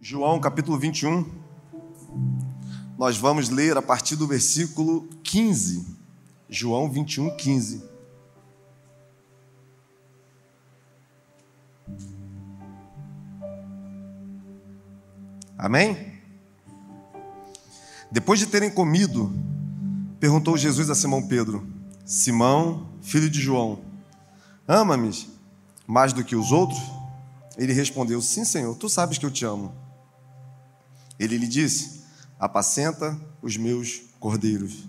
João capítulo 21. Nós vamos ler a partir do versículo 15. João 21, 15. Amém? Depois de terem comido, perguntou Jesus a Simão Pedro: Simão, filho de João, ama-me mais do que os outros? Ele respondeu: Sim, Senhor, tu sabes que eu te amo. Ele lhe disse: Apacenta os meus cordeiros.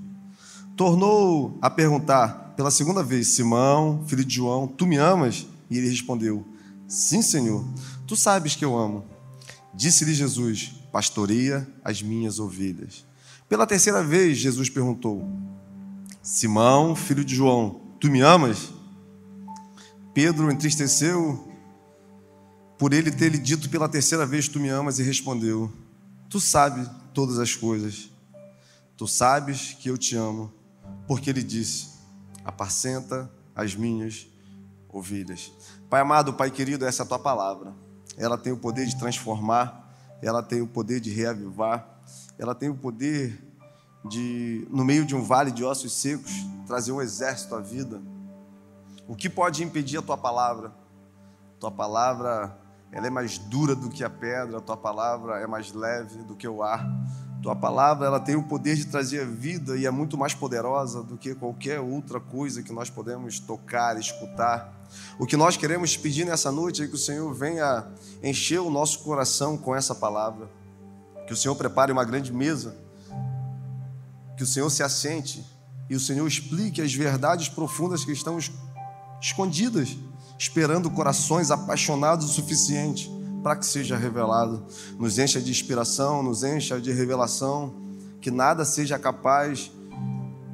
Tornou a perguntar pela segunda vez: Simão, filho de João, tu me amas? E ele respondeu: Sim, Senhor, tu sabes que eu amo. Disse-lhe Jesus: Pastoreia as minhas ovelhas. Pela terceira vez, Jesus perguntou: Simão, filho de João, tu me amas? Pedro entristeceu por ele ter lhe dito pela terceira vez: Tu me amas, e respondeu: Tu sabes todas as coisas. Tu sabes que eu te amo, porque ele disse: Apacenta as minhas ovelhas. Pai amado, Pai querido, essa é a tua palavra. Ela tem o poder de transformar, ela tem o poder de reavivar, ela tem o poder de, no meio de um vale de ossos secos, trazer um exército à vida. O que pode impedir a tua palavra? Tua palavra ela é mais dura do que a pedra, a tua palavra é mais leve do que o ar. Tua palavra ela tem o poder de trazer vida e é muito mais poderosa do que qualquer outra coisa que nós podemos tocar, escutar. O que nós queremos pedir nessa noite é que o Senhor venha encher o nosso coração com essa palavra. Que o Senhor prepare uma grande mesa. Que o Senhor se assente e o Senhor explique as verdades profundas que estão escondidas esperando corações apaixonados o suficiente para que seja revelado. Nos encha de inspiração, nos encha de revelação, que nada seja capaz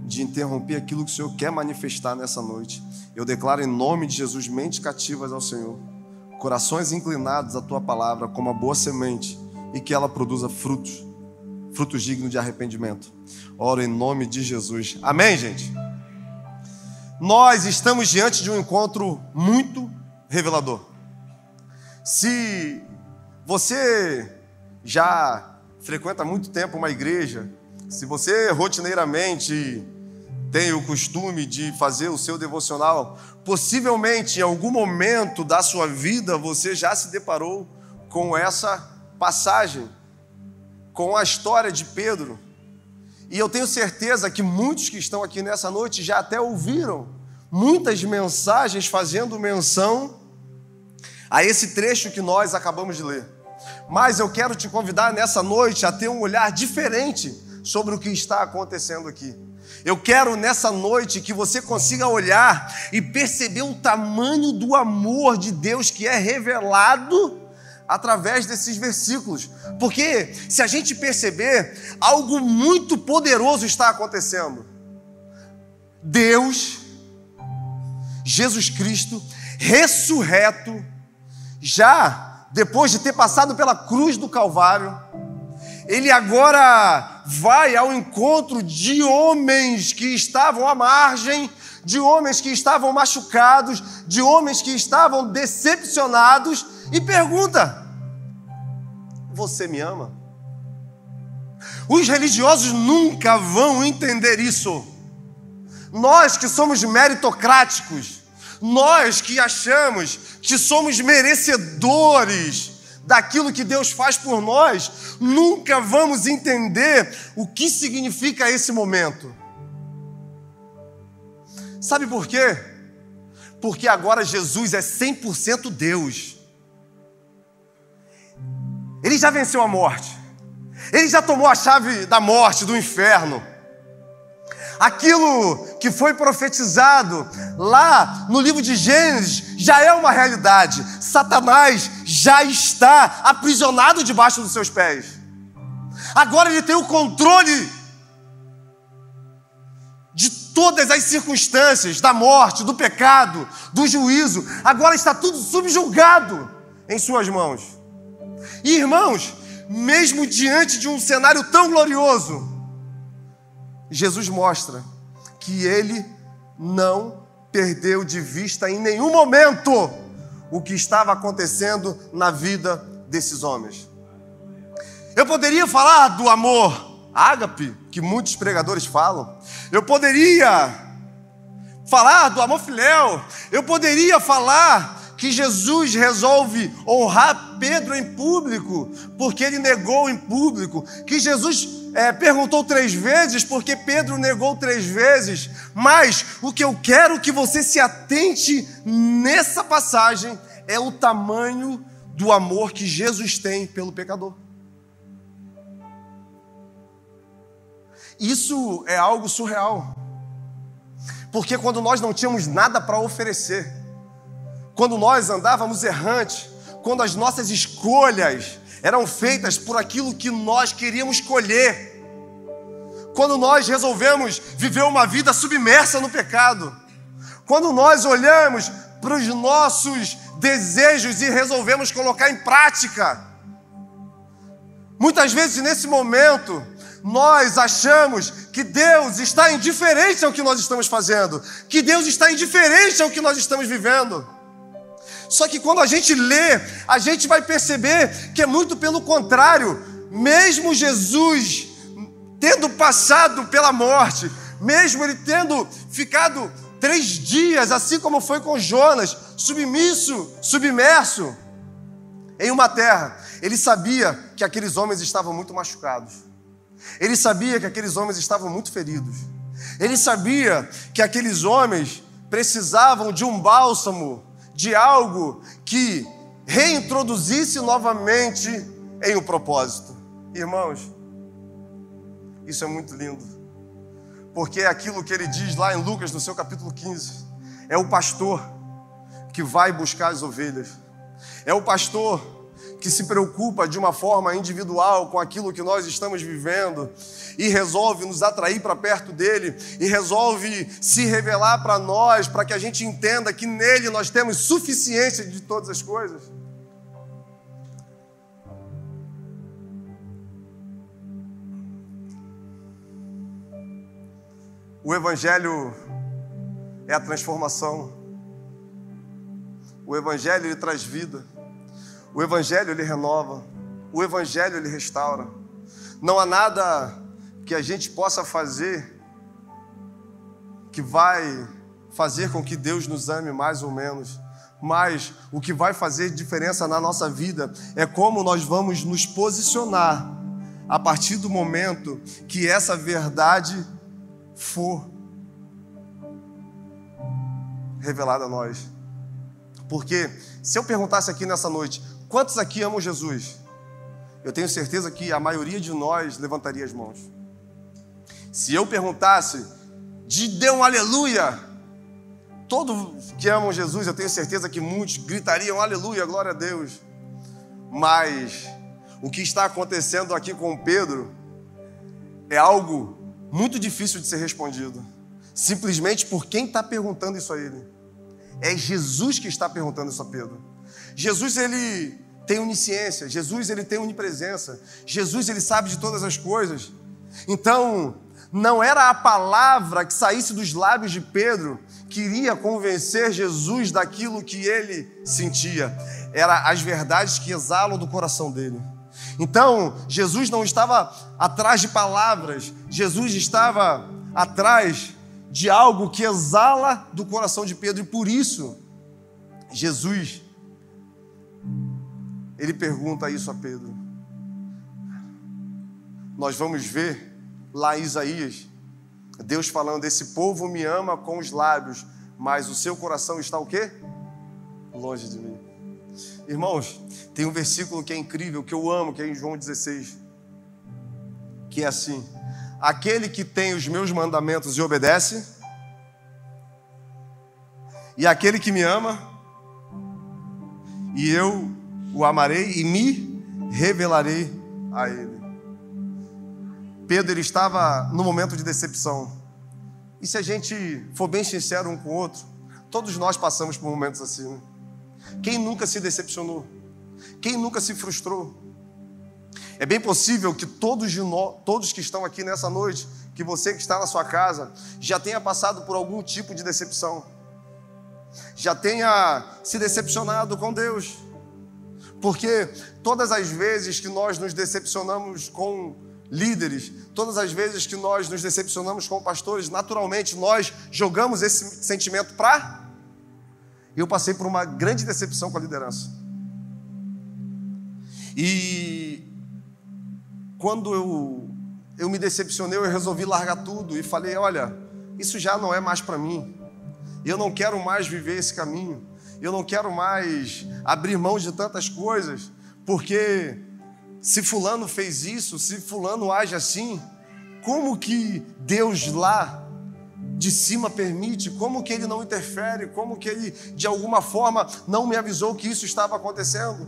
de interromper aquilo que o Senhor quer manifestar nessa noite. Eu declaro em nome de Jesus mentes cativas ao Senhor, corações inclinados à tua palavra como a boa semente e que ela produza frutos, frutos dignos de arrependimento. Oro em nome de Jesus. Amém, gente nós estamos diante de um encontro muito revelador. Se você já frequenta muito tempo uma igreja, se você rotineiramente tem o costume de fazer o seu devocional, possivelmente em algum momento da sua vida você já se deparou com essa passagem, com a história de Pedro. E eu tenho certeza que muitos que estão aqui nessa noite já até ouviram muitas mensagens fazendo menção a esse trecho que nós acabamos de ler. Mas eu quero te convidar nessa noite a ter um olhar diferente sobre o que está acontecendo aqui. Eu quero nessa noite que você consiga olhar e perceber o tamanho do amor de Deus que é revelado através desses versículos. Porque se a gente perceber, algo muito poderoso está acontecendo. Deus, Jesus Cristo, ressurreto, já depois de ter passado pela cruz do Calvário, ele agora vai ao encontro de homens que estavam à margem, de homens que estavam machucados, de homens que estavam decepcionados e pergunta: Você me ama? Os religiosos nunca vão entender isso. Nós que somos meritocráticos, nós que achamos que somos merecedores daquilo que Deus faz por nós, nunca vamos entender o que significa esse momento. Sabe por quê? Porque agora Jesus é 100% Deus. Ele já venceu a morte. Ele já tomou a chave da morte, do inferno. Aquilo que foi profetizado lá no livro de Gênesis já é uma realidade. Satanás já está aprisionado debaixo dos seus pés. Agora ele tem o controle de todas as circunstâncias da morte, do pecado, do juízo. Agora está tudo subjugado em suas mãos. E irmãos, mesmo diante de um cenário tão glorioso, Jesus mostra que ele não perdeu de vista em nenhum momento o que estava acontecendo na vida desses homens. Eu poderia falar do amor ágape, que muitos pregadores falam. Eu poderia falar do amor filéu. Eu poderia falar que Jesus resolve honrar Pedro em público, porque ele negou em público. Que Jesus é, perguntou três vezes, porque Pedro negou três vezes. Mas o que eu quero que você se atente nessa passagem é o tamanho do amor que Jesus tem pelo pecador. Isso é algo surreal. Porque quando nós não tínhamos nada para oferecer, quando nós andávamos errantes, quando as nossas escolhas eram feitas por aquilo que nós queríamos colher, quando nós resolvemos viver uma vida submersa no pecado, quando nós olhamos para os nossos desejos e resolvemos colocar em prática, muitas vezes nesse momento, nós achamos que Deus está indiferente ao que nós estamos fazendo, que Deus está indiferente ao que nós estamos vivendo. Só que quando a gente lê, a gente vai perceber que é muito pelo contrário. Mesmo Jesus tendo passado pela morte, mesmo ele tendo ficado três dias, assim como foi com Jonas, submisso, submerso em uma terra, ele sabia que aqueles homens estavam muito machucados. Ele sabia que aqueles homens estavam muito feridos. Ele sabia que aqueles homens precisavam de um bálsamo de algo que reintroduzisse novamente em um propósito. Irmãos, isso é muito lindo, porque é aquilo que ele diz lá em Lucas, no seu capítulo 15: é o pastor que vai buscar as ovelhas, é o pastor que se preocupa de uma forma individual com aquilo que nós estamos vivendo e resolve nos atrair para perto dele e resolve se revelar para nós, para que a gente entenda que nele nós temos suficiência de todas as coisas. O Evangelho é a transformação. O Evangelho ele traz vida. O Evangelho ele renova, o Evangelho ele restaura. Não há nada que a gente possa fazer que vai fazer com que Deus nos ame mais ou menos. Mas o que vai fazer diferença na nossa vida é como nós vamos nos posicionar a partir do momento que essa verdade for revelada a nós. Porque se eu perguntasse aqui nessa noite, Quantos aqui amam Jesus? Eu tenho certeza que a maioria de nós levantaria as mãos. Se eu perguntasse, de dê um aleluia, todos que amam Jesus, eu tenho certeza que muitos gritariam aleluia, glória a Deus. Mas o que está acontecendo aqui com Pedro é algo muito difícil de ser respondido, simplesmente por quem está perguntando isso a ele. É Jesus que está perguntando isso a Pedro. Jesus ele tem onisciência, Jesus ele tem onipresença, Jesus ele sabe de todas as coisas. Então, não era a palavra que saísse dos lábios de Pedro que iria convencer Jesus daquilo que ele sentia, era as verdades que exalam do coração dele. Então, Jesus não estava atrás de palavras, Jesus estava atrás de algo que exala do coração de Pedro, e por isso, Jesus ele pergunta isso a Pedro. Nós vamos ver lá em Isaías, Deus falando: Esse povo me ama com os lábios, mas o seu coração está o quê? Longe de mim. Irmãos, tem um versículo que é incrível, que eu amo, que é em João 16, que é assim: Aquele que tem os meus mandamentos e obedece, e aquele que me ama, e eu o amarei e me revelarei a ele. Pedro ele estava no momento de decepção. E se a gente for bem sincero um com o outro, todos nós passamos por momentos assim. Né? Quem nunca se decepcionou? Quem nunca se frustrou? É bem possível que todos, de nós, todos que estão aqui nessa noite, que você que está na sua casa, já tenha passado por algum tipo de decepção. Já tenha se decepcionado com Deus Porque todas as vezes que nós nos decepcionamos com líderes, todas as vezes que nós nos decepcionamos com pastores, naturalmente nós jogamos esse sentimento para. Eu passei por uma grande decepção com a liderança. E quando eu, eu me decepcionei, eu resolvi largar tudo e falei: olha, isso já não é mais para mim. Eu não quero mais viver esse caminho. Eu não quero mais abrir mão de tantas coisas, porque se fulano fez isso, se fulano age assim, como que Deus lá de cima permite? Como que ele não interfere? Como que ele de alguma forma não me avisou que isso estava acontecendo?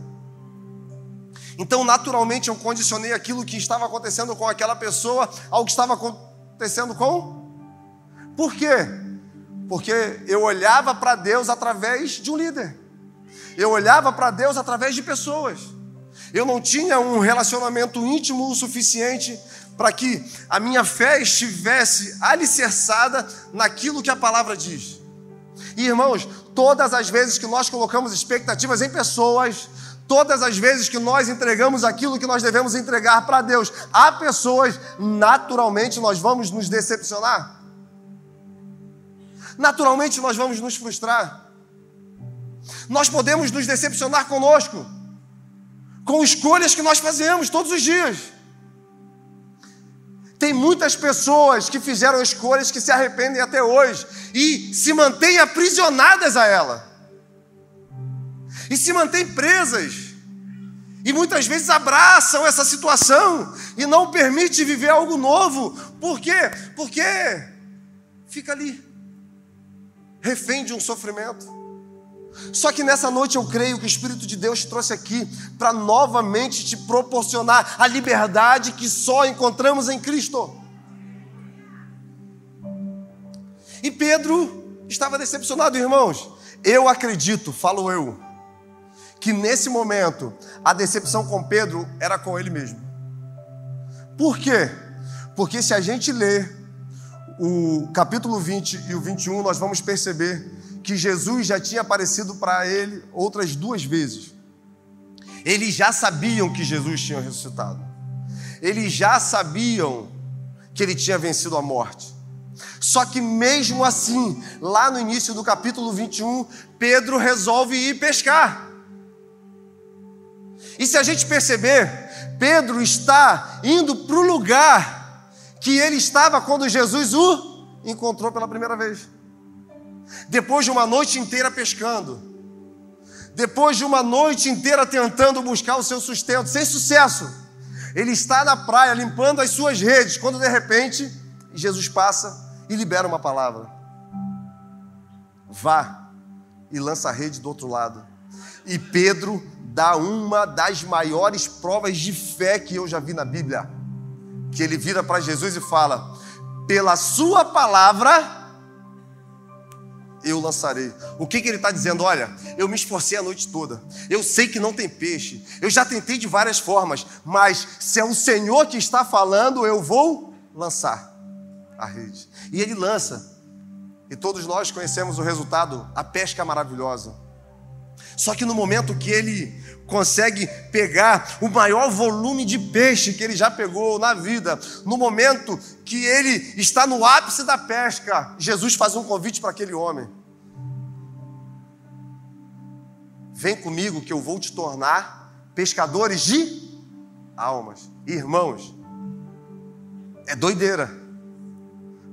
Então, naturalmente, eu condicionei aquilo que estava acontecendo com aquela pessoa ao que estava acontecendo com. Por quê? Porque eu olhava para Deus através de um líder. Eu olhava para Deus através de pessoas. Eu não tinha um relacionamento íntimo o suficiente para que a minha fé estivesse alicerçada naquilo que a palavra diz. E irmãos, todas as vezes que nós colocamos expectativas em pessoas, todas as vezes que nós entregamos aquilo que nós devemos entregar para Deus a pessoas, naturalmente nós vamos nos decepcionar. Naturalmente nós vamos nos frustrar. Nós podemos nos decepcionar conosco com escolhas que nós fazemos todos os dias. Tem muitas pessoas que fizeram escolhas que se arrependem até hoje e se mantêm aprisionadas a ela. E se mantêm presas. E muitas vezes abraçam essa situação e não permite viver algo novo. Por quê? Porque fica ali, refém de um sofrimento. Só que nessa noite eu creio que o Espírito de Deus te trouxe aqui para novamente te proporcionar a liberdade que só encontramos em Cristo. E Pedro estava decepcionado, irmãos. Eu acredito, falo eu, que nesse momento a decepção com Pedro era com ele mesmo. Por quê? Porque se a gente ler o capítulo 20 e o 21, nós vamos perceber que Jesus já tinha aparecido para ele outras duas vezes. Eles já sabiam que Jesus tinha ressuscitado. Eles já sabiam que ele tinha vencido a morte. Só que mesmo assim, lá no início do capítulo 21, Pedro resolve ir pescar. E se a gente perceber, Pedro está indo para o lugar que ele estava quando Jesus o encontrou pela primeira vez. Depois de uma noite inteira pescando, depois de uma noite inteira tentando buscar o seu sustento, sem sucesso, ele está na praia limpando as suas redes, quando de repente Jesus passa e libera uma palavra: Vá e lança a rede do outro lado. E Pedro dá uma das maiores provas de fé que eu já vi na Bíblia. Que ele vira para Jesus e fala: Pela Sua palavra eu lançarei. O que, que ele está dizendo? Olha, eu me esforcei a noite toda. Eu sei que não tem peixe. Eu já tentei de várias formas, mas se é o Senhor que está falando, eu vou lançar a rede. E ele lança. E todos nós conhecemos o resultado, a pesca maravilhosa. Só que no momento que ele consegue pegar o maior volume de peixe que ele já pegou na vida, no momento que ele está no ápice da pesca, Jesus faz um convite para aquele homem. Vem comigo que eu vou te tornar pescadores de almas. Irmãos, é doideira.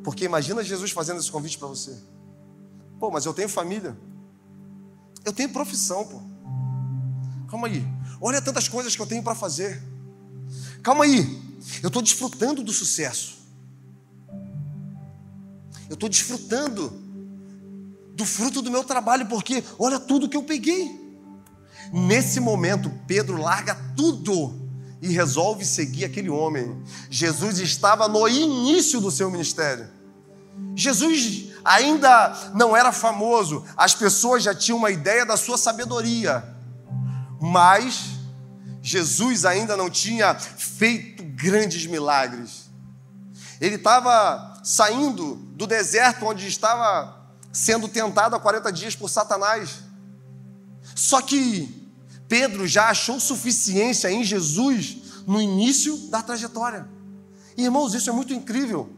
Porque imagina Jesus fazendo esse convite para você. Pô, mas eu tenho família. Eu tenho profissão, pô. Calma aí. Olha tantas coisas que eu tenho para fazer. Calma aí. Eu estou desfrutando do sucesso. Eu estou desfrutando do fruto do meu trabalho, porque olha tudo que eu peguei. Nesse momento, Pedro larga tudo e resolve seguir aquele homem. Jesus estava no início do seu ministério. Jesus ainda não era famoso, as pessoas já tinham uma ideia da sua sabedoria, mas Jesus ainda não tinha feito grandes milagres. Ele estava saindo do deserto onde estava sendo tentado há 40 dias por Satanás. Só que Pedro já achou suficiência em Jesus no início da trajetória. Irmãos, isso é muito incrível.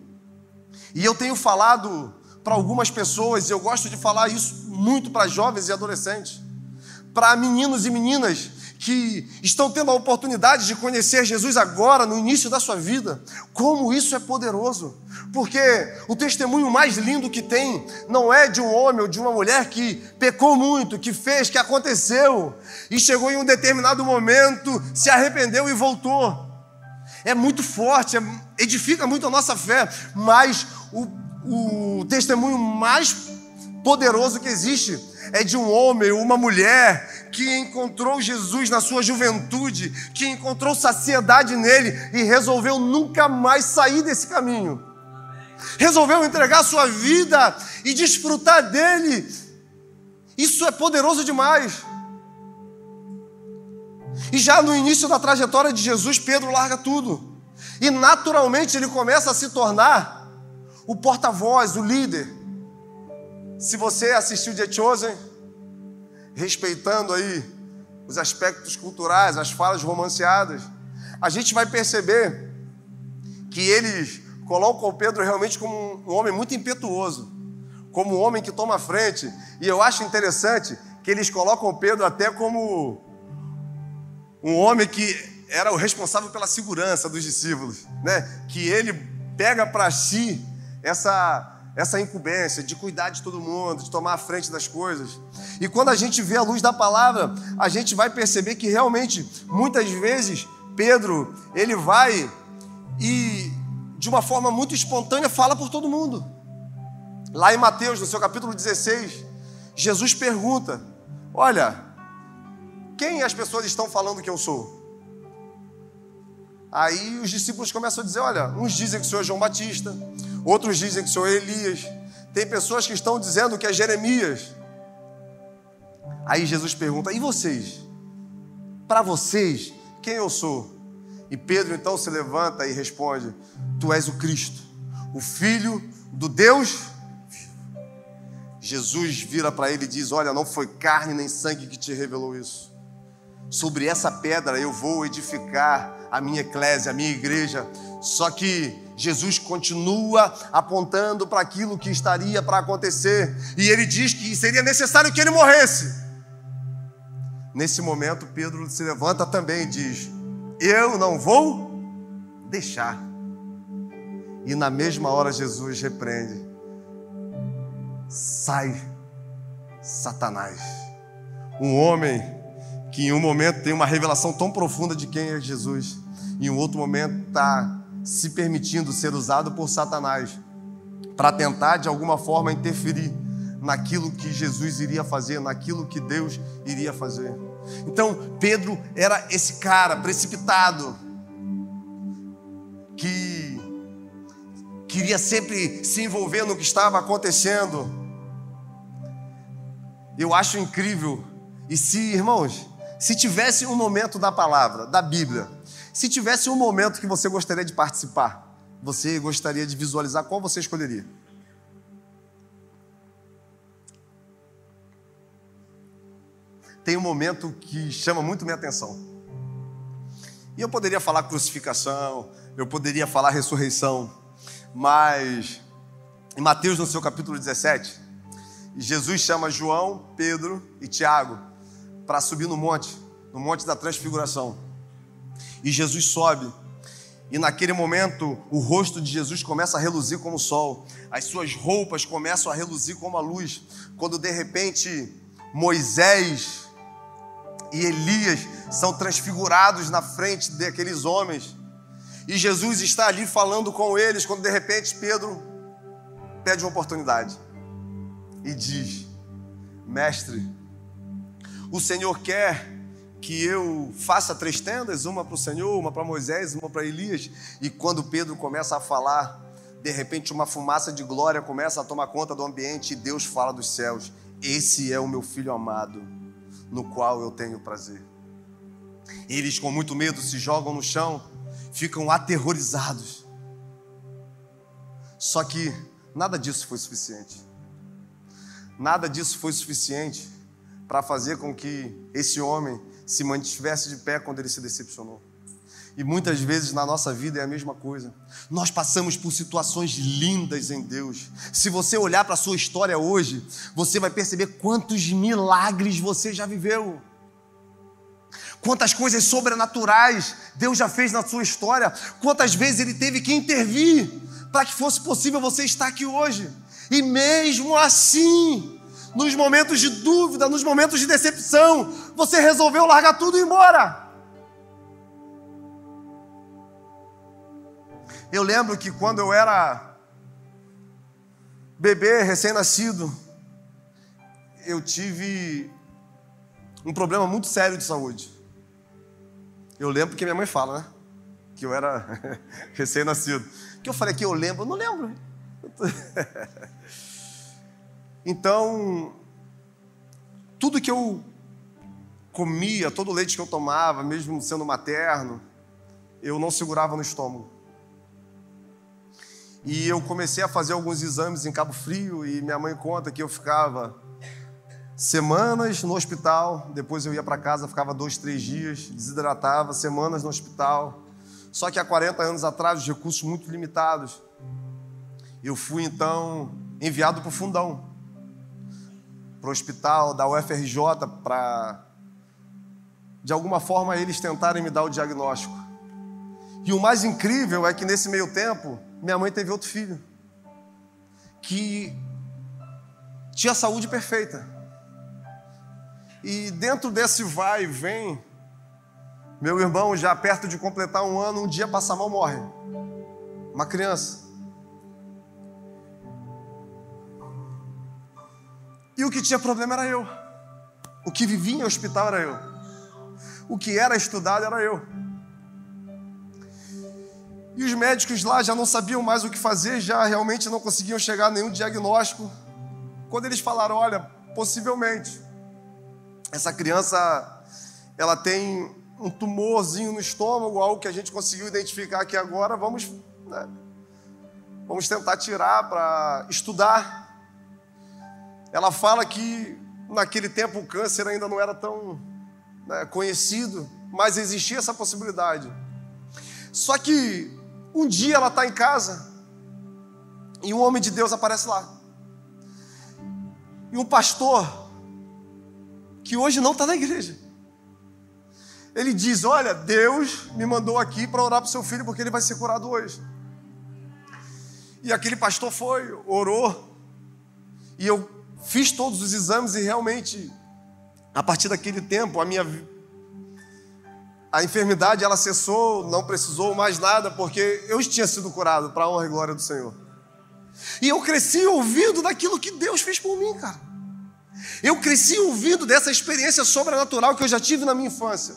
E eu tenho falado para algumas pessoas, e eu gosto de falar isso muito para jovens e adolescentes, para meninos e meninas que estão tendo a oportunidade de conhecer Jesus agora, no início da sua vida, como isso é poderoso. Porque o testemunho mais lindo que tem não é de um homem ou de uma mulher que pecou muito, que fez, que aconteceu, e chegou em um determinado momento, se arrependeu e voltou. É muito forte, é, edifica muito a nossa fé, mas o, o testemunho mais poderoso que existe é de um homem uma mulher que encontrou Jesus na sua juventude, que encontrou saciedade nele e resolveu nunca mais sair desse caminho. Resolveu entregar sua vida e desfrutar dele. Isso é poderoso demais. E já no início da trajetória de Jesus, Pedro larga tudo. E naturalmente ele começa a se tornar o porta-voz, o líder. Se você assistiu The Chosen, respeitando aí os aspectos culturais, as falas romanceadas, a gente vai perceber que eles colocam o Pedro realmente como um homem muito impetuoso, como um homem que toma a frente. E eu acho interessante que eles colocam o Pedro até como um homem que era o responsável pela segurança dos discípulos, né? Que ele pega para si essa essa incumbência de cuidar de todo mundo, de tomar a frente das coisas. E quando a gente vê a luz da palavra, a gente vai perceber que realmente, muitas vezes, Pedro, ele vai e, de uma forma muito espontânea, fala por todo mundo. Lá em Mateus, no seu capítulo 16, Jesus pergunta: Olha, quem as pessoas estão falando que eu sou? Aí os discípulos começam a dizer: Olha, uns dizem que o senhor é João Batista, Outros dizem que sou Elias. Tem pessoas que estão dizendo que é Jeremias. Aí Jesus pergunta: E vocês? Para vocês, quem eu sou? E Pedro então se levanta e responde: Tu és o Cristo, o Filho do Deus. Jesus vira para ele e diz: Olha, não foi carne nem sangue que te revelou isso. Sobre essa pedra eu vou edificar a minha eclésia, a minha igreja. Só que Jesus continua apontando para aquilo que estaria para acontecer, e ele diz que seria necessário que ele morresse. Nesse momento, Pedro se levanta também e diz: Eu não vou deixar. E na mesma hora, Jesus repreende: Sai, Satanás. Um homem que em um momento tem uma revelação tão profunda de quem é Jesus, em outro momento está se permitindo ser usado por Satanás para tentar de alguma forma interferir naquilo que Jesus iria fazer, naquilo que Deus iria fazer. Então, Pedro era esse cara precipitado que queria sempre se envolver no que estava acontecendo. Eu acho incrível. E se, irmãos, se tivesse um momento da palavra, da Bíblia, se tivesse um momento que você gostaria de participar, você gostaria de visualizar qual você escolheria? Tem um momento que chama muito minha atenção. E eu poderia falar crucificação, eu poderia falar ressurreição, mas em Mateus, no seu capítulo 17, Jesus chama João, Pedro e Tiago para subir no monte, no monte da transfiguração. E Jesus sobe. E naquele momento, o rosto de Jesus começa a reluzir como o sol, as suas roupas começam a reluzir como a luz. Quando de repente Moisés e Elias são transfigurados na frente daqueles homens, e Jesus está ali falando com eles, quando de repente Pedro pede uma oportunidade e diz: Mestre, o Senhor quer que eu faça três tendas, uma para o Senhor, uma para Moisés, uma para Elias. E quando Pedro começa a falar, de repente uma fumaça de glória começa a tomar conta do ambiente e Deus fala dos céus: Esse é o meu filho amado, no qual eu tenho prazer. Eles, com muito medo, se jogam no chão, ficam aterrorizados. Só que nada disso foi suficiente. Nada disso foi suficiente para fazer com que esse homem se mantivesse de pé quando ele se decepcionou. E muitas vezes na nossa vida é a mesma coisa. Nós passamos por situações lindas em Deus. Se você olhar para a sua história hoje, você vai perceber quantos milagres você já viveu. Quantas coisas sobrenaturais Deus já fez na sua história. Quantas vezes Ele teve que intervir para que fosse possível você estar aqui hoje. E mesmo assim, nos momentos de dúvida, nos momentos de decepção, você resolveu largar tudo e ir embora. Eu lembro que quando eu era bebê, recém-nascido, eu tive um problema muito sério de saúde. Eu lembro que minha mãe fala, né? Que eu era recém-nascido. Que eu falei que eu lembro, eu não lembro. então, tudo que eu comia, todo o leite que eu tomava, mesmo sendo materno, eu não segurava no estômago. E eu comecei a fazer alguns exames em Cabo Frio e minha mãe conta que eu ficava semanas no hospital, depois eu ia para casa, ficava dois, três dias, desidratava, semanas no hospital. Só que há 40 anos atrás, os recursos muito limitados, eu fui então enviado para o fundão, para o hospital da UFRJ, para de alguma forma eles tentarem me dar o diagnóstico. E o mais incrível é que nesse meio tempo, minha mãe teve outro filho que tinha saúde perfeita. E dentro desse vai e vem, meu irmão, já perto de completar um ano, um dia passa mal, morre. Uma criança. E o que tinha problema era eu. O que vivia em hospital era eu. O que era estudado era eu. E os médicos lá já não sabiam mais o que fazer, já realmente não conseguiam chegar a nenhum diagnóstico. Quando eles falaram, olha, possivelmente, essa criança ela tem um tumorzinho no estômago, algo que a gente conseguiu identificar aqui agora, vamos, né, vamos tentar tirar para estudar. Ela fala que naquele tempo o câncer ainda não era tão né, conhecido, mas existia essa possibilidade. Só que um dia ela está em casa e um homem de Deus aparece lá. E um pastor, que hoje não está na igreja, ele diz: Olha, Deus me mandou aqui para orar para o seu filho porque ele vai ser curado hoje. E aquele pastor foi, orou, e eu fiz todos os exames e realmente, a partir daquele tempo, a minha a enfermidade ela cessou, não precisou mais nada, porque eu tinha sido curado para a honra e glória do Senhor. E eu cresci ouvindo daquilo que Deus fez por mim, cara. Eu cresci ouvindo dessa experiência sobrenatural que eu já tive na minha infância.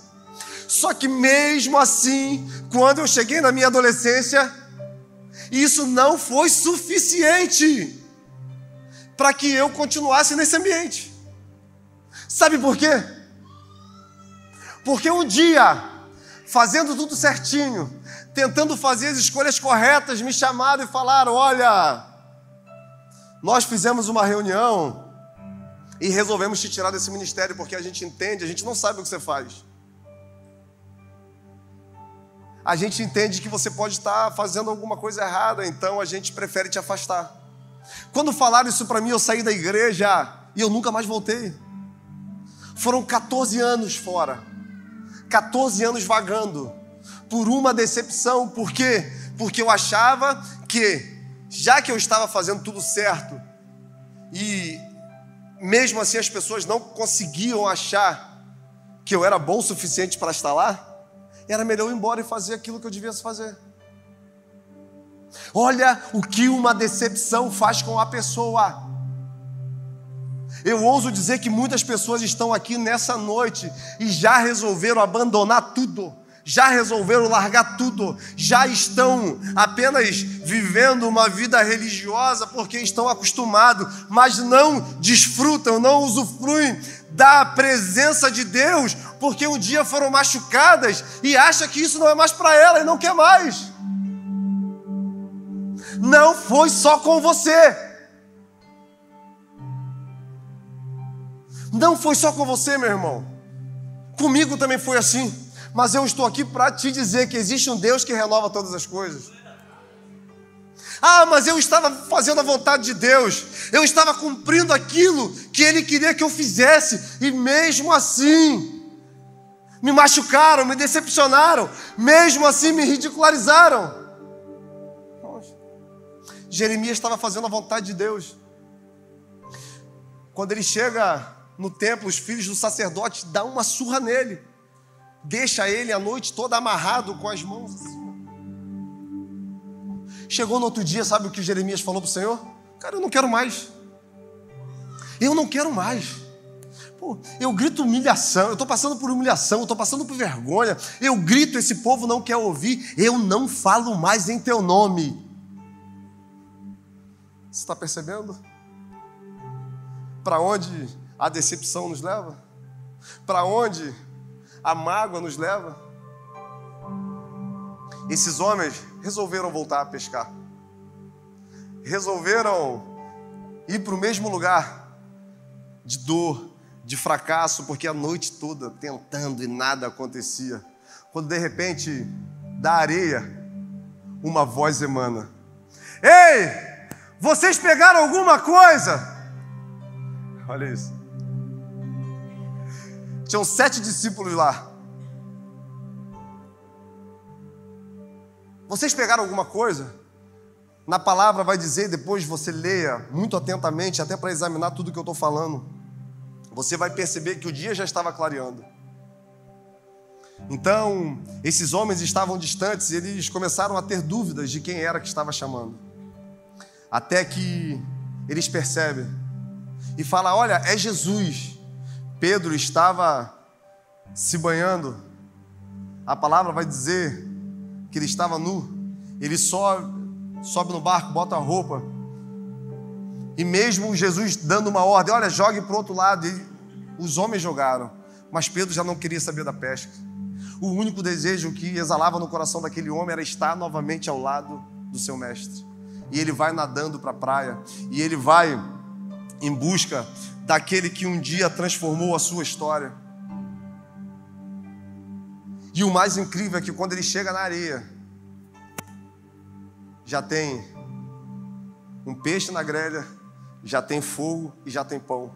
Só que mesmo assim, quando eu cheguei na minha adolescência, isso não foi suficiente para que eu continuasse nesse ambiente. Sabe por quê? Porque um dia, fazendo tudo certinho, tentando fazer as escolhas corretas, me chamaram e falaram: Olha, nós fizemos uma reunião e resolvemos te tirar desse ministério porque a gente entende, a gente não sabe o que você faz. A gente entende que você pode estar fazendo alguma coisa errada, então a gente prefere te afastar. Quando falaram isso para mim, eu saí da igreja e eu nunca mais voltei. Foram 14 anos fora. 14 anos vagando por uma decepção. Por quê? Porque eu achava que, já que eu estava fazendo tudo certo, e mesmo assim as pessoas não conseguiam achar que eu era bom o suficiente para estar lá, era melhor eu ir embora e fazer aquilo que eu devia fazer. Olha o que uma decepção faz com a pessoa. Eu ouso dizer que muitas pessoas estão aqui nessa noite e já resolveram abandonar tudo, já resolveram largar tudo, já estão apenas vivendo uma vida religiosa porque estão acostumados, mas não desfrutam, não usufruem da presença de Deus porque um dia foram machucadas e acha que isso não é mais para ela e não quer mais. Não foi só com você. Não foi só com você, meu irmão. Comigo também foi assim. Mas eu estou aqui para te dizer que existe um Deus que renova todas as coisas. Ah, mas eu estava fazendo a vontade de Deus, eu estava cumprindo aquilo que Ele queria que eu fizesse, e mesmo assim, me machucaram, me decepcionaram, mesmo assim me ridicularizaram. Jeremias estava fazendo a vontade de Deus. Quando ele chega no templo, os filhos do sacerdote dão uma surra nele, deixa ele a noite toda amarrado com as mãos assim. Chegou no outro dia, sabe o que Jeremias falou para o Senhor? Cara, eu não quero mais. Eu não quero mais. Pô, eu grito humilhação, eu estou passando por humilhação, eu estou passando por vergonha. Eu grito, esse povo não quer ouvir. Eu não falo mais em teu nome. Está percebendo? Para onde a decepção nos leva? Para onde a mágoa nos leva? Esses homens resolveram voltar a pescar. Resolveram ir para o mesmo lugar de dor, de fracasso, porque a noite toda tentando e nada acontecia. Quando de repente, da areia, uma voz emana: Ei, vocês pegaram alguma coisa? Olha isso. Tinham sete discípulos lá. Vocês pegaram alguma coisa? Na palavra vai dizer, depois você leia muito atentamente, até para examinar tudo que eu estou falando. Você vai perceber que o dia já estava clareando. Então, esses homens estavam distantes e eles começaram a ter dúvidas de quem era que estava chamando. Até que eles percebem e falam: Olha, é Jesus. Pedro estava se banhando. A palavra vai dizer que ele estava nu, ele sobe, sobe no barco, bota a roupa, e mesmo Jesus dando uma ordem, olha, jogue para o outro lado, e os homens jogaram, mas Pedro já não queria saber da pesca. O único desejo que exalava no coração daquele homem era estar novamente ao lado do seu mestre. E ele vai nadando para a praia, e ele vai em busca daquele que um dia transformou a sua história. E o mais incrível é que quando ele chega na areia, já tem um peixe na grelha, já tem fogo e já tem pão.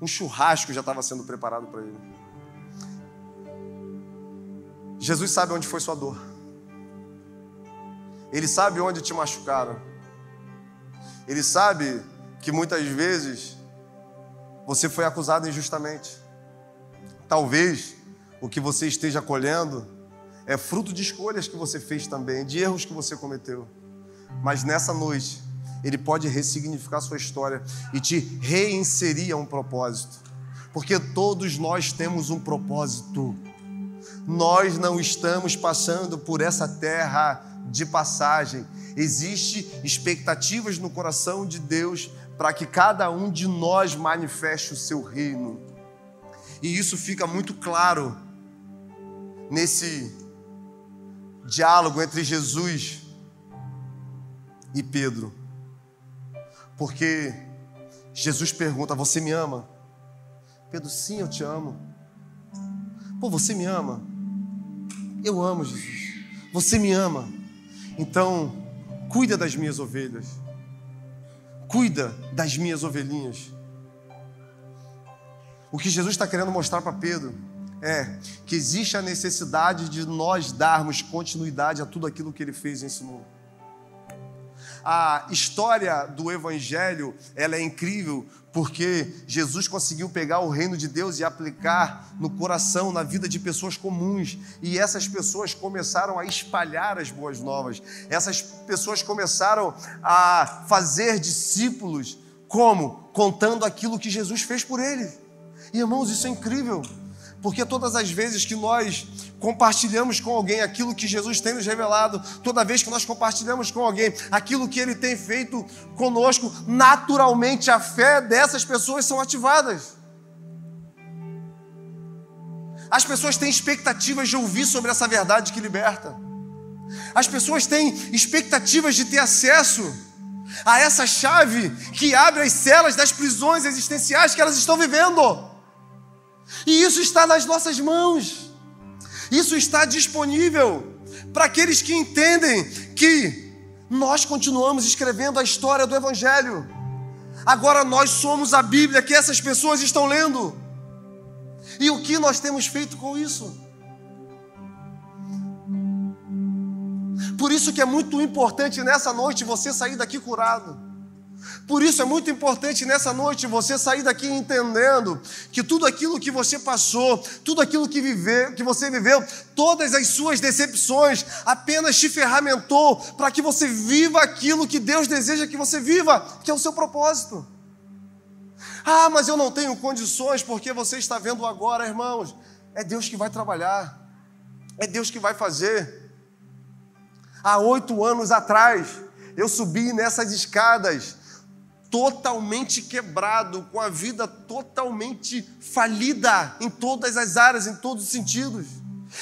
Um churrasco já estava sendo preparado para ele. Jesus sabe onde foi sua dor. Ele sabe onde te machucaram. Ele sabe que muitas vezes você foi acusado injustamente. Talvez o que você esteja colhendo é fruto de escolhas que você fez também, de erros que você cometeu. Mas nessa noite, Ele pode ressignificar sua história e te reinserir a um propósito. Porque todos nós temos um propósito. Nós não estamos passando por essa terra de passagem. Existem expectativas no coração de Deus para que cada um de nós manifeste o seu reino. E isso fica muito claro nesse diálogo entre Jesus e Pedro. Porque Jesus pergunta: Você me ama? Pedro, sim, eu te amo. Pô, você me ama? Eu amo Jesus. Você me ama. Então, cuida das minhas ovelhas. Cuida das minhas ovelhinhas. O que Jesus está querendo mostrar para Pedro é que existe a necessidade de nós darmos continuidade a tudo aquilo que ele fez e ensinou. A história do Evangelho ela é incrível porque Jesus conseguiu pegar o reino de Deus e aplicar no coração, na vida de pessoas comuns. E essas pessoas começaram a espalhar as boas novas. Essas pessoas começaram a fazer discípulos. Como? Contando aquilo que Jesus fez por ele. E, irmãos, isso é incrível. Porque todas as vezes que nós compartilhamos com alguém aquilo que Jesus tem nos revelado, toda vez que nós compartilhamos com alguém aquilo que ele tem feito conosco, naturalmente a fé dessas pessoas são ativadas. As pessoas têm expectativas de ouvir sobre essa verdade que liberta. As pessoas têm expectativas de ter acesso a essa chave que abre as celas das prisões existenciais que elas estão vivendo. E isso está nas nossas mãos. Isso está disponível para aqueles que entendem que nós continuamos escrevendo a história do Evangelho. Agora nós somos a Bíblia que essas pessoas estão lendo. E o que nós temos feito com isso? Por isso que é muito importante nessa noite você sair daqui curado. Por isso é muito importante nessa noite você sair daqui entendendo que tudo aquilo que você passou, tudo aquilo que, vive, que você viveu, todas as suas decepções apenas te ferramentou para que você viva aquilo que Deus deseja que você viva, que é o seu propósito. Ah, mas eu não tenho condições porque você está vendo agora, irmãos. É Deus que vai trabalhar, é Deus que vai fazer. Há oito anos atrás, eu subi nessas escadas totalmente quebrado, com a vida totalmente falida em todas as áreas, em todos os sentidos.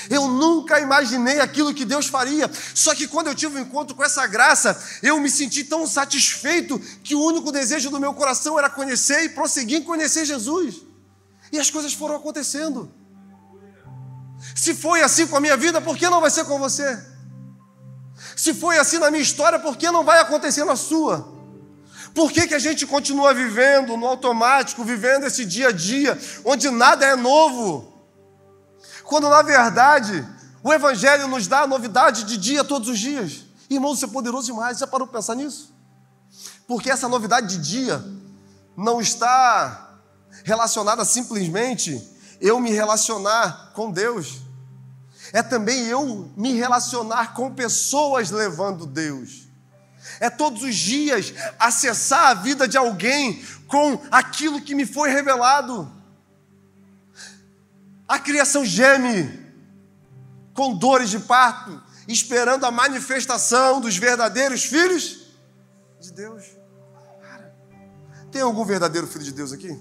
Eu nunca imaginei aquilo que Deus faria. Só que quando eu tive um encontro com essa graça, eu me senti tão satisfeito que o único desejo do meu coração era conhecer e prosseguir em conhecer Jesus. E as coisas foram acontecendo. Se foi assim com a minha vida, por que não vai ser com você? Se foi assim na minha história, por que não vai acontecer na sua? Por que, que a gente continua vivendo no automático, vivendo esse dia a dia, onde nada é novo? Quando na verdade o Evangelho nos dá novidade de dia todos os dias. Irmão, isso é poderoso demais. Já parou para pensar nisso? Porque essa novidade de dia não está relacionada simplesmente eu me relacionar com Deus. É também eu me relacionar com pessoas levando Deus é todos os dias acessar a vida de alguém com aquilo que me foi revelado. A criação geme com dores de parto, esperando a manifestação dos verdadeiros filhos de Deus. Tem algum verdadeiro filho de Deus aqui?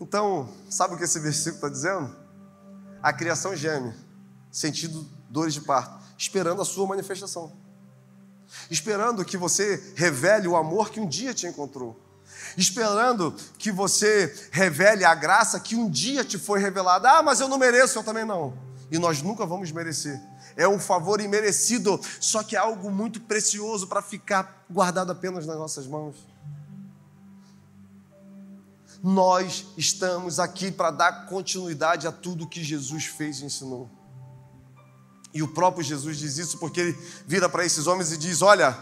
Então, sabe o que esse versículo está dizendo? A criação geme, sentindo dores de parto esperando a sua manifestação, esperando que você revele o amor que um dia te encontrou, esperando que você revele a graça que um dia te foi revelada. Ah, mas eu não mereço, eu também não. E nós nunca vamos merecer. É um favor imerecido, só que é algo muito precioso para ficar guardado apenas nas nossas mãos. Nós estamos aqui para dar continuidade a tudo que Jesus fez e ensinou. E o próprio Jesus diz isso porque ele vira para esses homens e diz: Olha,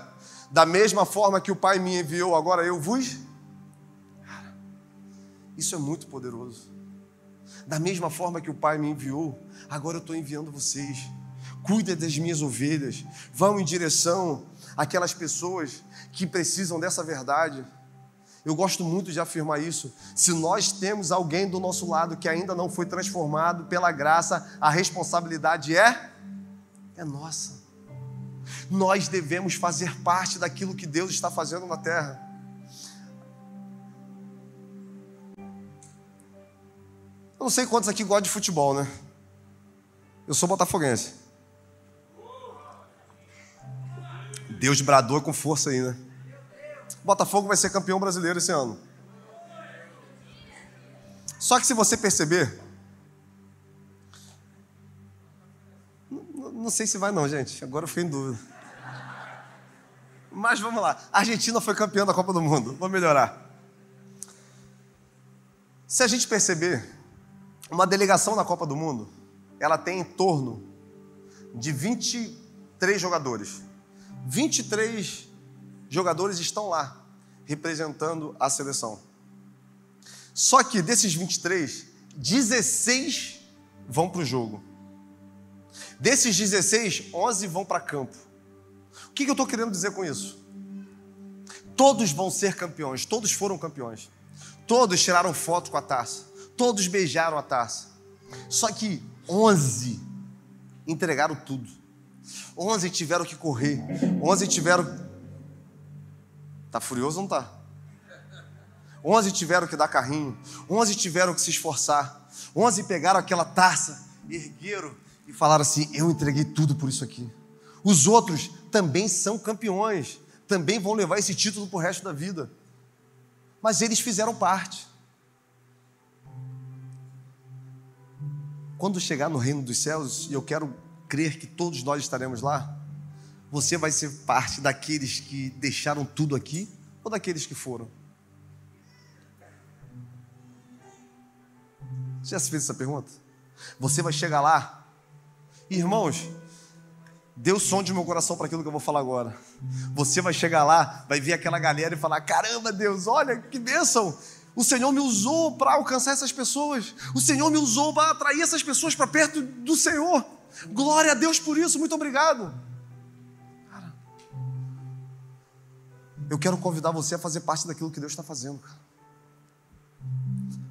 da mesma forma que o Pai me enviou, agora eu vos. Cara, isso é muito poderoso. Da mesma forma que o Pai me enviou, agora eu estou enviando vocês. Cuida das minhas ovelhas. Vão em direção àquelas pessoas que precisam dessa verdade. Eu gosto muito de afirmar isso. Se nós temos alguém do nosso lado que ainda não foi transformado pela graça, a responsabilidade é é nossa. Nós devemos fazer parte daquilo que Deus está fazendo na terra. Eu não sei quantos aqui gostam de futebol, né? Eu sou botafoguense. Deus bradou com força aí, né? Botafogo vai ser campeão brasileiro esse ano. Só que se você perceber, Não sei se vai não, gente. Agora eu fiquei em dúvida. Mas vamos lá. A Argentina foi campeã da Copa do Mundo. Vou melhorar. Se a gente perceber, uma delegação na Copa do Mundo, ela tem em torno de 23 jogadores. 23 jogadores estão lá representando a seleção. Só que desses 23, 16 vão para o jogo. Desses 16, 11 vão para campo. O que eu estou querendo dizer com isso? Todos vão ser campeões, todos foram campeões. Todos tiraram foto com a taça, todos beijaram a taça. Só que 11 entregaram tudo. 11 tiveram que correr, 11 tiveram. Tá furioso ou não tá? 11 tiveram que dar carrinho, 11 tiveram que se esforçar, 11 pegaram aquela taça, ergueram e falaram assim: Eu entreguei tudo por isso aqui. Os outros também são campeões, também vão levar esse título para o resto da vida. Mas eles fizeram parte. Quando chegar no reino dos céus, e eu quero crer que todos nós estaremos lá, você vai ser parte daqueles que deixaram tudo aqui ou daqueles que foram? Você já se fez essa pergunta? Você vai chegar lá irmãos, Deus sonde meu coração para aquilo que eu vou falar agora. Você vai chegar lá, vai ver aquela galera e falar: caramba, Deus, olha que bênção! O Senhor me usou para alcançar essas pessoas. O Senhor me usou para atrair essas pessoas para perto do Senhor. Glória a Deus por isso, muito obrigado. Cara, eu quero convidar você a fazer parte daquilo que Deus está fazendo.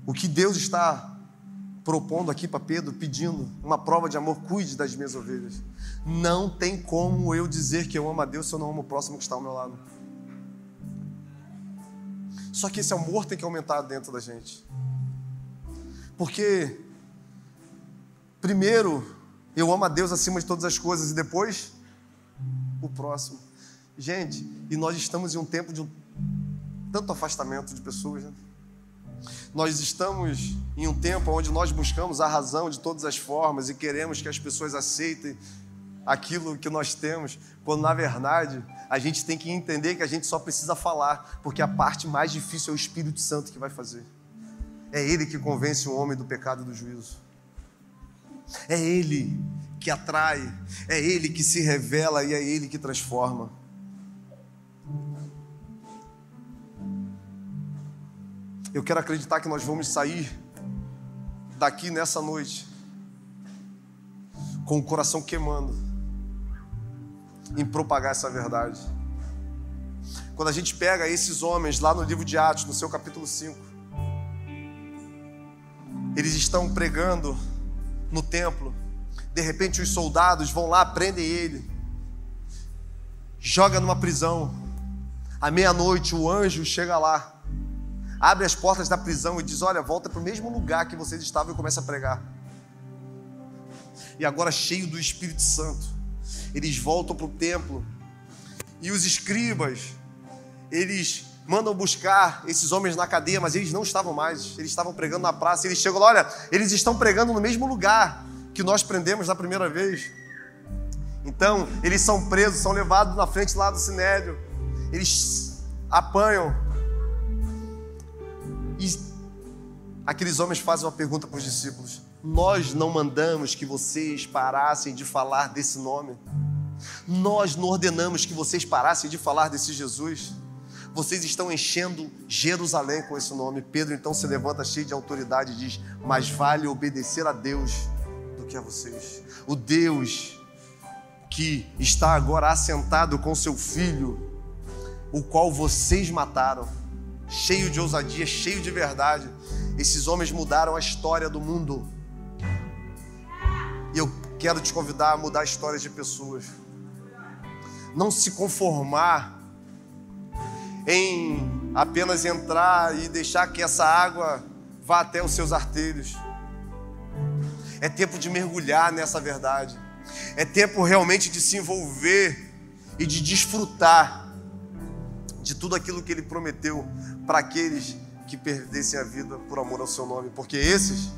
O que Deus está propondo aqui para Pedro, pedindo uma prova de amor, cuide das minhas ovelhas. Não tem como eu dizer que eu amo a Deus se eu não amo o próximo que está ao meu lado. Só que esse amor tem que aumentar dentro da gente. Porque, primeiro, eu amo a Deus acima de todas as coisas, e depois, o próximo. Gente, e nós estamos em um tempo de um tanto afastamento de pessoas, né? Nós estamos em um tempo onde nós buscamos a razão de todas as formas e queremos que as pessoas aceitem aquilo que nós temos, quando na verdade a gente tem que entender que a gente só precisa falar, porque a parte mais difícil é o Espírito Santo que vai fazer. É Ele que convence o homem do pecado e do juízo. É Ele que atrai, é Ele que se revela e é Ele que transforma. Eu quero acreditar que nós vamos sair daqui nessa noite com o coração queimando em propagar essa verdade. Quando a gente pega esses homens lá no livro de Atos, no seu capítulo 5, eles estão pregando no templo. De repente, os soldados vão lá, prendem ele, joga numa prisão. À meia-noite, o anjo chega lá abre as portas da prisão e diz: Olha, volta para o mesmo lugar que vocês estavam e começa a pregar. E agora, cheio do Espírito Santo, eles voltam para o templo e os escribas, eles mandam buscar esses homens na cadeia, mas eles não estavam mais, eles estavam pregando na praça. Eles chegam lá: Olha, eles estão pregando no mesmo lugar que nós prendemos na primeira vez. Então, eles são presos, são levados na frente lá do sinédrio, eles apanham e aqueles homens fazem uma pergunta para os discípulos: Nós não mandamos que vocês parassem de falar desse nome? Nós não ordenamos que vocês parassem de falar desse Jesus? Vocês estão enchendo Jerusalém com esse nome. Pedro então se levanta cheio de autoridade e diz: Mais vale obedecer a Deus do que a vocês. O Deus que está agora assentado com seu filho, o qual vocês mataram cheio de ousadia, cheio de verdade. Esses homens mudaram a história do mundo. E eu quero te convidar a mudar a história de pessoas. Não se conformar em apenas entrar e deixar que essa água vá até os seus artelhos. É tempo de mergulhar nessa verdade. É tempo realmente de se envolver e de desfrutar de tudo aquilo que ele prometeu para aqueles que perdessem a vida por amor ao seu nome, porque esses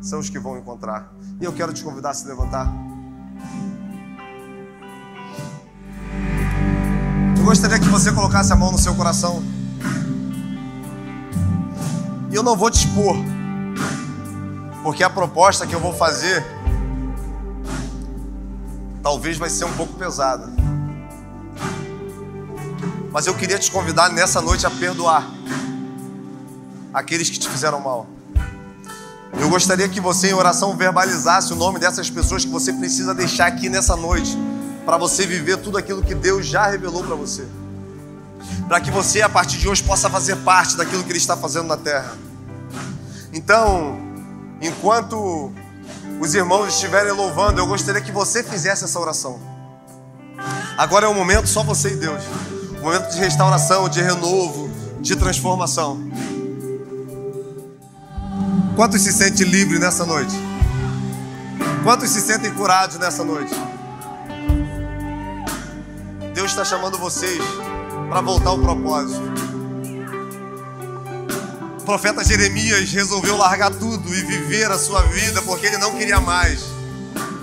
são os que vão encontrar. E eu quero te convidar a se levantar. Eu gostaria que você colocasse a mão no seu coração. E eu não vou te expor, porque a proposta que eu vou fazer talvez vai ser um pouco pesada. Mas eu queria te convidar nessa noite a perdoar aqueles que te fizeram mal. Eu gostaria que você, em oração, verbalizasse o nome dessas pessoas que você precisa deixar aqui nessa noite, para você viver tudo aquilo que Deus já revelou para você. Para que você, a partir de hoje, possa fazer parte daquilo que Ele está fazendo na terra. Então, enquanto os irmãos estiverem louvando, eu gostaria que você fizesse essa oração. Agora é o momento, só você e Deus momento de restauração, de renovo, de transformação. Quantos se sentem livres nessa noite? Quantos se sentem curados nessa noite? Deus está chamando vocês para voltar ao propósito. profeta Jeremias resolveu largar tudo e viver a sua vida porque ele não queria mais.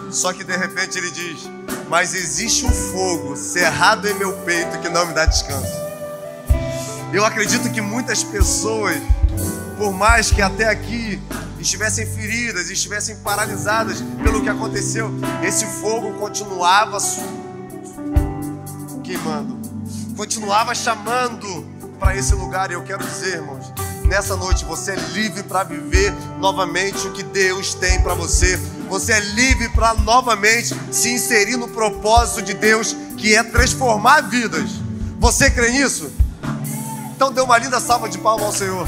Só que de repente ele diz: Mas existe um fogo cerrado em meu peito que não me dá descanso. Eu acredito que muitas pessoas, por mais que até aqui estivessem feridas, estivessem paralisadas pelo que aconteceu, esse fogo continuava queimando, continuava chamando para esse lugar. E eu quero dizer, irmãos, nessa noite você é livre para viver novamente o que Deus tem para você. Você é livre para novamente se inserir no propósito de Deus, que é transformar vidas. Você crê nisso? Então dê uma linda salva de palmas ao Senhor.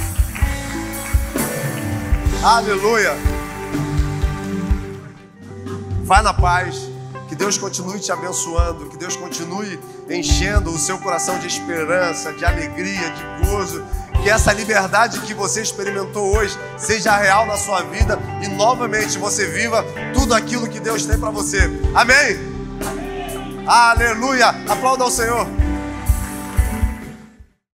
Aleluia. Vai na paz. Que Deus continue te abençoando. Que Deus continue enchendo o seu coração de esperança, de alegria, de gozo. Que essa liberdade que você experimentou hoje seja real na sua vida e novamente você viva tudo aquilo que Deus tem para você. Amém? Aleluia. Aplauda ao Senhor.